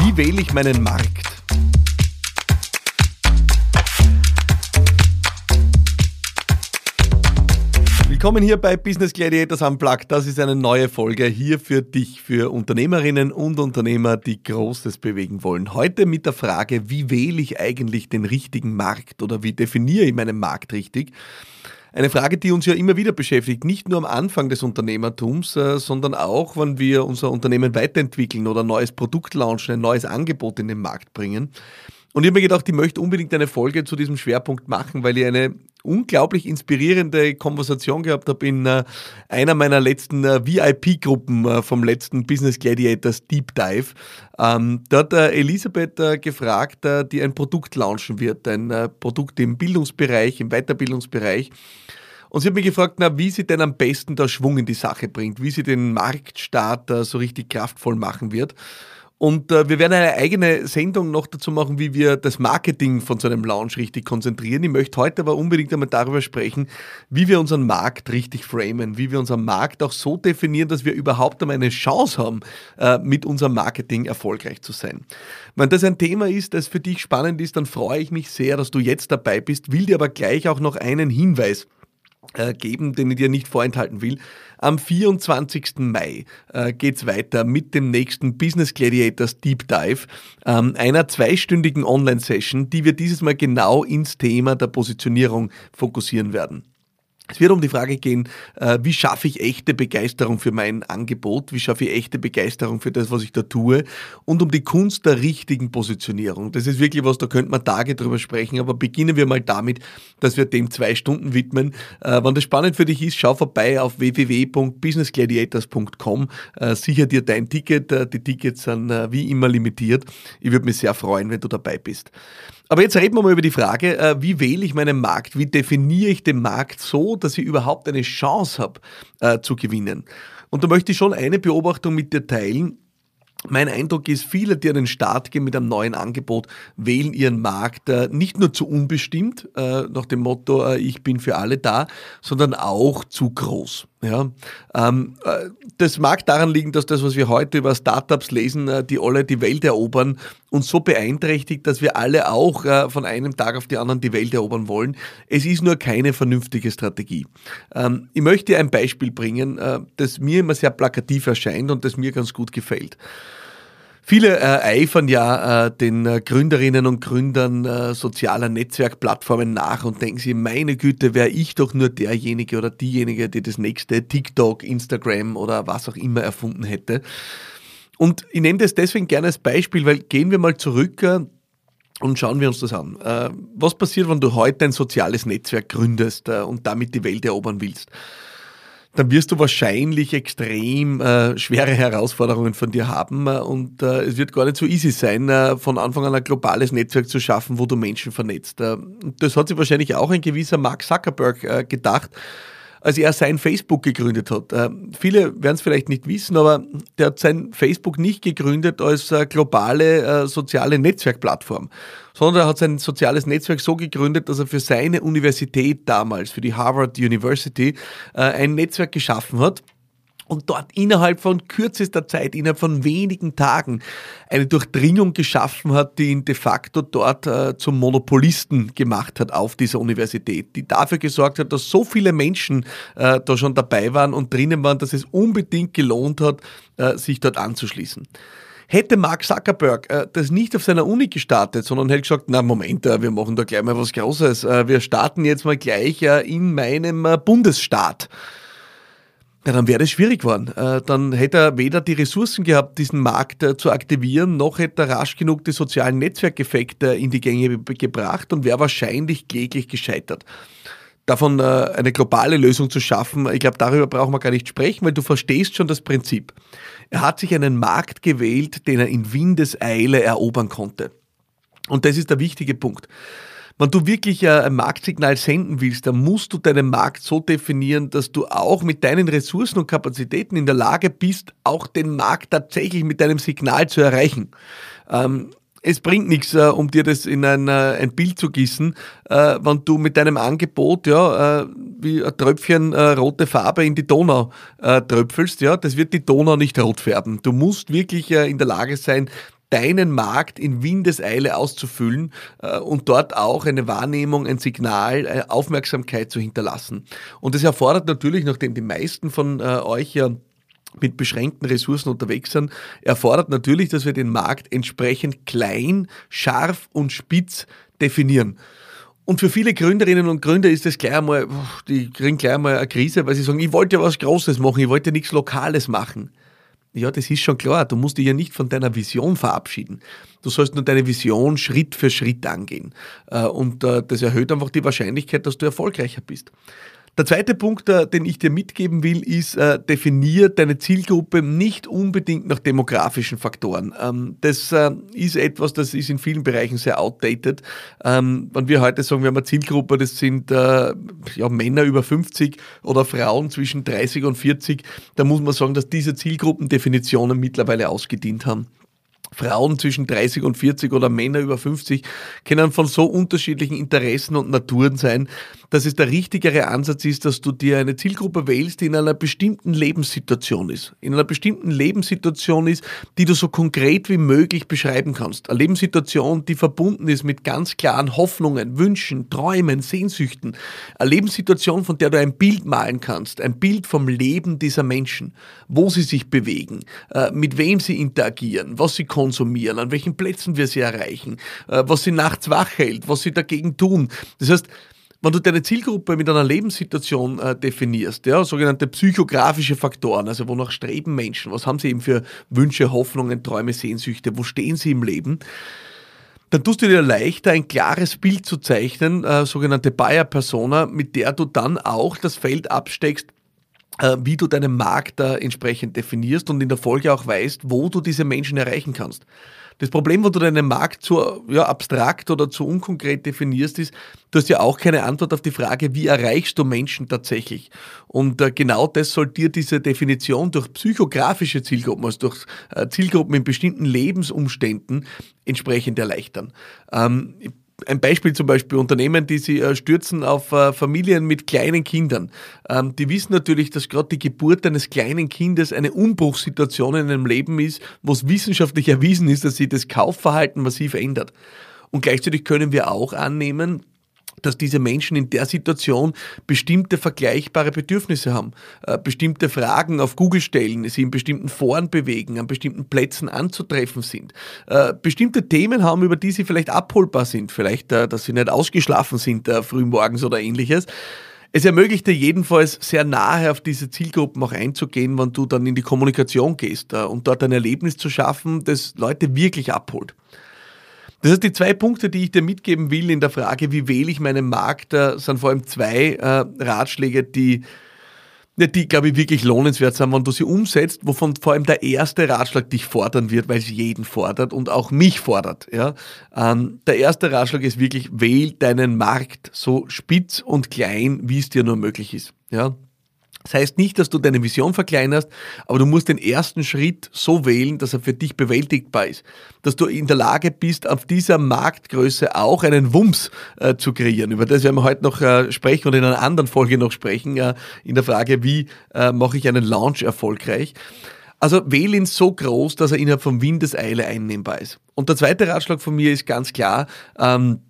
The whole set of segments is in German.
Wie wähle ich meinen Markt? Willkommen hier bei Business Gladiators Unplugged. Das ist eine neue Folge hier für dich, für Unternehmerinnen und Unternehmer, die Großes bewegen wollen. Heute mit der Frage, wie wähle ich eigentlich den richtigen Markt oder wie definiere ich meinen Markt richtig? Eine Frage, die uns ja immer wieder beschäftigt, nicht nur am Anfang des Unternehmertums, äh, sondern auch, wenn wir unser Unternehmen weiterentwickeln oder ein neues Produkt launchen, ein neues Angebot in den Markt bringen. Und ich habe mir gedacht, ich möchte unbedingt eine Folge zu diesem Schwerpunkt machen, weil ich eine unglaublich inspirierende Konversation gehabt habe in äh, einer meiner letzten äh, VIP-Gruppen äh, vom letzten Business Gladiators Deep Dive. Ähm, da hat Elisabeth gefragt, die ein Produkt launchen wird, ein Produkt im Bildungsbereich, im Weiterbildungsbereich. Und sie hat mich gefragt, na, wie sie denn am besten da Schwung in die Sache bringt, wie sie den Marktstart so richtig kraftvoll machen wird. Und äh, wir werden eine eigene Sendung noch dazu machen, wie wir das Marketing von so einem Launch richtig konzentrieren. Ich möchte heute aber unbedingt einmal darüber sprechen, wie wir unseren Markt richtig framen, wie wir unseren Markt auch so definieren, dass wir überhaupt einmal eine Chance haben, äh, mit unserem Marketing erfolgreich zu sein. Wenn das ein Thema ist, das für dich spannend ist, dann freue ich mich sehr, dass du jetzt dabei bist, will dir aber gleich auch noch einen Hinweis geben, den ich dir nicht vorenthalten will. Am 24. Mai äh, geht's weiter mit dem nächsten Business Gladiators Deep Dive, ähm, einer zweistündigen Online-Session, die wir dieses Mal genau ins Thema der Positionierung fokussieren werden. Es wird um die Frage gehen, äh, wie schaffe ich echte Begeisterung für mein Angebot, wie schaffe ich echte Begeisterung für das, was ich da tue und um die Kunst der richtigen Positionierung. Das ist wirklich was, da könnte man Tage drüber sprechen, aber beginnen wir mal damit, dass wir dem zwei Stunden widmen. Äh, wenn das spannend für dich ist, schau vorbei auf www.businessgladiators.com, äh, sicher dir dein Ticket, die Tickets sind wie immer limitiert. Ich würde mich sehr freuen, wenn du dabei bist. Aber jetzt reden wir mal über die Frage, äh, wie wähle ich meinen Markt? Wie definiere ich den Markt so, dass ich überhaupt eine Chance habe äh, zu gewinnen? Und da möchte ich schon eine Beobachtung mit dir teilen. Mein Eindruck ist, viele, die an den Start gehen mit einem neuen Angebot, wählen ihren Markt äh, nicht nur zu unbestimmt, nach dem Motto, ich bin für alle da, sondern auch zu groß. Ja, ähm, äh, das mag daran liegen, dass das, was wir heute über Startups lesen, äh, die alle die Welt erobern, uns so beeinträchtigt, dass wir alle auch äh, von einem Tag auf die anderen die Welt erobern wollen. Es ist nur keine vernünftige Strategie. Ähm, ich möchte ein Beispiel bringen, äh, das mir immer sehr plakativ erscheint und das mir ganz gut gefällt. Viele äh, eifern ja äh, den äh, Gründerinnen und Gründern äh, sozialer Netzwerkplattformen nach und denken sie, meine Güte, wäre ich doch nur derjenige oder diejenige, die das nächste TikTok, Instagram oder was auch immer erfunden hätte. Und ich nehme das deswegen gerne als Beispiel, weil gehen wir mal zurück äh, und schauen wir uns das an. Äh, was passiert, wenn du heute ein soziales Netzwerk gründest und damit die Welt erobern willst? Dann wirst du wahrscheinlich extrem äh, schwere Herausforderungen von dir haben äh, und äh, es wird gar nicht so easy sein, äh, von Anfang an ein globales Netzwerk zu schaffen, wo du Menschen vernetzt. Äh, das hat sich wahrscheinlich auch ein gewisser Mark Zuckerberg gedacht, als er sein Facebook gegründet hat. Äh, viele werden es vielleicht nicht wissen, aber der hat sein Facebook nicht gegründet als äh, globale äh, soziale Netzwerkplattform, sondern er hat sein soziales Netzwerk so gegründet, dass er für seine Universität damals, für die Harvard University, ein Netzwerk geschaffen hat und dort innerhalb von kürzester Zeit, innerhalb von wenigen Tagen, eine Durchdringung geschaffen hat, die ihn de facto dort äh, zum Monopolisten gemacht hat auf dieser Universität, die dafür gesorgt hat, dass so viele Menschen äh, da schon dabei waren und drinnen waren, dass es unbedingt gelohnt hat, äh, sich dort anzuschließen. Hätte Mark Zuckerberg äh, das nicht auf seiner Uni gestartet, sondern hätte gesagt, na Moment, äh, wir machen da gleich mal was Großes, äh, wir starten jetzt mal gleich äh, in meinem äh, Bundesstaat ja, dann wäre es schwierig geworden. Äh, dann hätte er weder die Ressourcen gehabt, diesen Markt äh, zu aktivieren, noch hätte er rasch genug die sozialen Netzwerkeffekte in die Gänge gebracht und wäre wahrscheinlich kläglich gescheitert. Davon äh, eine globale Lösung zu schaffen, ich glaube, darüber brauchen wir gar nicht sprechen, weil du verstehst schon das Prinzip. Er hat sich einen Markt gewählt, den er in Windeseile erobern konnte. Und das ist der wichtige Punkt. Wenn du wirklich ein Marktsignal senden willst, dann musst du deinen Markt so definieren, dass du auch mit deinen Ressourcen und Kapazitäten in der Lage bist, auch den Markt tatsächlich mit deinem Signal zu erreichen. Ähm, es bringt nichts, äh, um dir das in ein, äh, ein Bild zu gießen, äh, wenn du mit deinem Angebot ja, äh, wie ein Tröpfchen äh, rote Farbe in die Donau äh, tröpfelst. Ja, das wird die Donau nicht rot färben. Du musst wirklich in der Lage sein, deinen Markt in Windeseile auszufüllen äh, und dort auch eine Wahrnehmung, ein Signal, eine äh, Aufmerksamkeit zu hinterlassen. Und das erfordert natürlich, nachdem die meisten von äh, euch ja mit beschränkten Ressourcen unterwegs sind, erfordert natürlich, dass wir den Markt entsprechend klein, scharf und spitz definieren. Und für viele Gründerinnen und Gründer ist das gleich einmal, die kriegen gleich einmal eine Krise, weil sie sagen, ich wollte ja was Großes machen, ich wollte ja nichts Lokales machen. Ja, das ist schon klar. Du musst dich ja nicht von deiner Vision verabschieden. Du sollst nur deine Vision Schritt für Schritt angehen. Äh, und äh, das erhöht einfach die Wahrscheinlichkeit, dass du erfolgreicher bist. Der zweite Punkt, äh, den ich dir mitgeben will, ist, äh, definier deine Zielgruppe nicht unbedingt nach demografischen Faktoren. Ähm, das äh, ist etwas, das ist in vielen Bereichen sehr outdated. Ähm, wenn wir heute sagen, wir haben eine Zielgruppe, das sind ja, Männer über 50 oder Frauen zwischen 30 und 40, da muss man sagen, dass diese Zielgruppendefinitionen mittlerweile ausgedient haben. Frauen zwischen 30 und 40 oder Männer über 50 können von so unterschiedlichen Interessen und Naturen sein, dass es der richtigere Ansatz ist, dass du dir eine Zielgruppe wählst, die in einer bestimmten Lebenssituation ist. In einer bestimmten Lebenssituation ist, die du so konkret wie möglich beschreiben kannst. Eine Lebenssituation, die verbunden ist mit ganz klaren Hoffnungen, Wünschen, Träumen, Sehnsüchten. Eine Lebenssituation, von der du ein Bild malen kannst. Ein Bild vom Leben dieser Menschen. Wo sie sich bewegen, äh, mit wem sie interagieren, was sie konsumieren, an welchen Plätzen wir sie erreichen, äh, was sie nachts wach hält, was sie dagegen tun. Das heißt, wenn du deine Zielgruppe mit einer Lebenssituation äh, definierst, ja, sogenannte psychografische Faktoren, also wonach streben Menschen, was haben sie eben für Wünsche, Hoffnungen, Träume, Sehnsüchte, wo stehen sie im Leben, dann tust du dir leichter, ein klares Bild zu zeichnen, äh, sogenannte Buyer-Persona, mit der du dann auch das Feld absteckst, wie du deinen Markt da entsprechend definierst und in der Folge auch weißt, wo du diese Menschen erreichen kannst. Das Problem, wo du deinen Markt zu ja, abstrakt oder zu unkonkret definierst, ist, du hast ja auch keine Antwort auf die Frage, wie erreichst du Menschen tatsächlich? Und äh, genau das soll dir diese Definition durch psychografische Zielgruppen, also durch äh, Zielgruppen in bestimmten Lebensumständen entsprechend erleichtern. Ähm, ein Beispiel zum Beispiel Unternehmen, die sie äh, stürzen auf äh, Familien mit kleinen Kindern. Ähm, die wissen natürlich, dass gerade die Geburt eines kleinen Kindes eine Umbruchssituation in einem Leben ist, wo es wissenschaftlich erwiesen ist, dass sich das Kaufverhalten massiv ändert. Und gleichzeitig können wir auch annehmen, dass diese Menschen in der Situation bestimmte vergleichbare Bedürfnisse haben, äh, bestimmte Fragen auf Google stellen, sie in bestimmten Foren bewegen, an bestimmten Plätzen anzutreffen sind, äh, bestimmte Themen haben, über die sie vielleicht abholbar sind, vielleicht, äh, dass sie nicht ausgeschlafen sind frühmorgens oder ähnliches. Es ermöglicht dir jedenfalls sehr nahe auf diese Zielgruppen auch einzugehen, wenn du dann in die Kommunikation gehst und dort ein Erlebnis zu schaffen, das Leute wirklich abholt. Das heißt, die zwei Punkte, die ich dir mitgeben will in der Frage, wie wähle ich meinen Markt, äh, sind vor allem zwei äh, Ratschläge, die, die, glaube ich, wirklich lohnenswert sind, wenn du sie umsetzt, wovon vor allem der erste Ratschlag dich fordern wird, weil es jeden fordert und auch mich fordert. Ja? Ähm, der erste Ratschlag ist wirklich, wähl deinen Markt so spitz und klein, wie es dir nur möglich ist. Ja? Das heißt nicht, dass du deine Vision verkleinerst, aber du musst den ersten Schritt so wählen, dass er für dich bewältigbar ist. Dass du in der Lage bist, auf dieser Marktgröße auch einen Wumms äh, zu kreieren. Über das werden wir heute noch äh, sprechen und in einer anderen Folge noch sprechen, äh, in der Frage, wie äh, mache ich einen Launch erfolgreich. Also wähl ihn so groß, dass er innerhalb von Windeseile einnehmbar ist. Und der zweite Ratschlag von mir ist ganz klar, ähm, äh,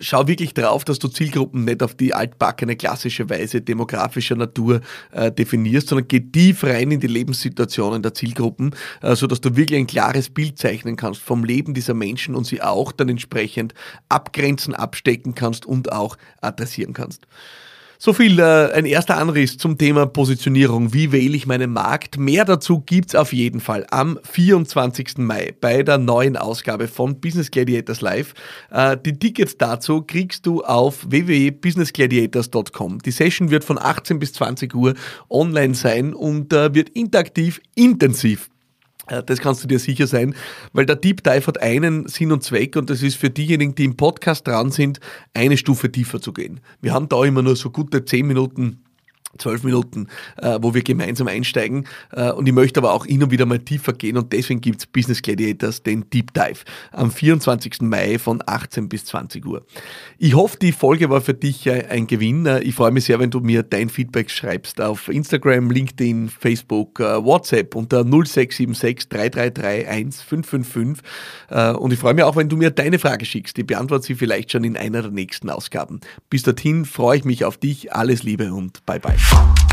schau wirklich drauf, dass du Zielgruppen nicht auf die altbackene klassische Weise demografischer Natur äh, definierst, sondern geh tief rein in die Lebenssituationen der Zielgruppen, äh, so dass du wirklich ein klares Bild zeichnen kannst vom Leben dieser Menschen und sie auch dann entsprechend abgrenzen, abstecken kannst und auch adressieren kannst. So viel äh, ein erster Anriss zum Thema Positionierung. Wie wähle ich meinen Markt? Mehr dazu gibt's auf jeden Fall am 24. Mai bei der neuen Ausgabe von Business Gladiators Live. Äh, die Tickets dazu kriegst du auf www.businessgladiators.com. Die Session wird von 18 bis 20 Uhr online sein und äh, wird interaktiv, intensiv das kannst du dir sicher sein, weil der Deep Dive hat einen Sinn und Zweck und das ist für diejenigen, die im Podcast dran sind, eine Stufe tiefer zu gehen. Wir haben da immer nur so gute 10 Minuten zwölf Minuten, äh, wo wir gemeinsam einsteigen. Äh, und ich möchte aber auch hin und wieder mal tiefer gehen und deswegen gibt's Business Gladiators, den Deep Dive, am 24. Mai von 18 bis 20 Uhr. Ich hoffe, die Folge war für dich ein Gewinn. Äh, ich freue mich sehr, wenn du mir dein Feedback schreibst auf Instagram, LinkedIn, Facebook, äh, WhatsApp unter 0676 333 1555. Äh, und ich freue mich auch, wenn du mir deine Frage schickst. Ich beantworte sie vielleicht schon in einer der nächsten Ausgaben. Bis dorthin freue ich mich auf dich. Alles Liebe und bye bye. Fuck.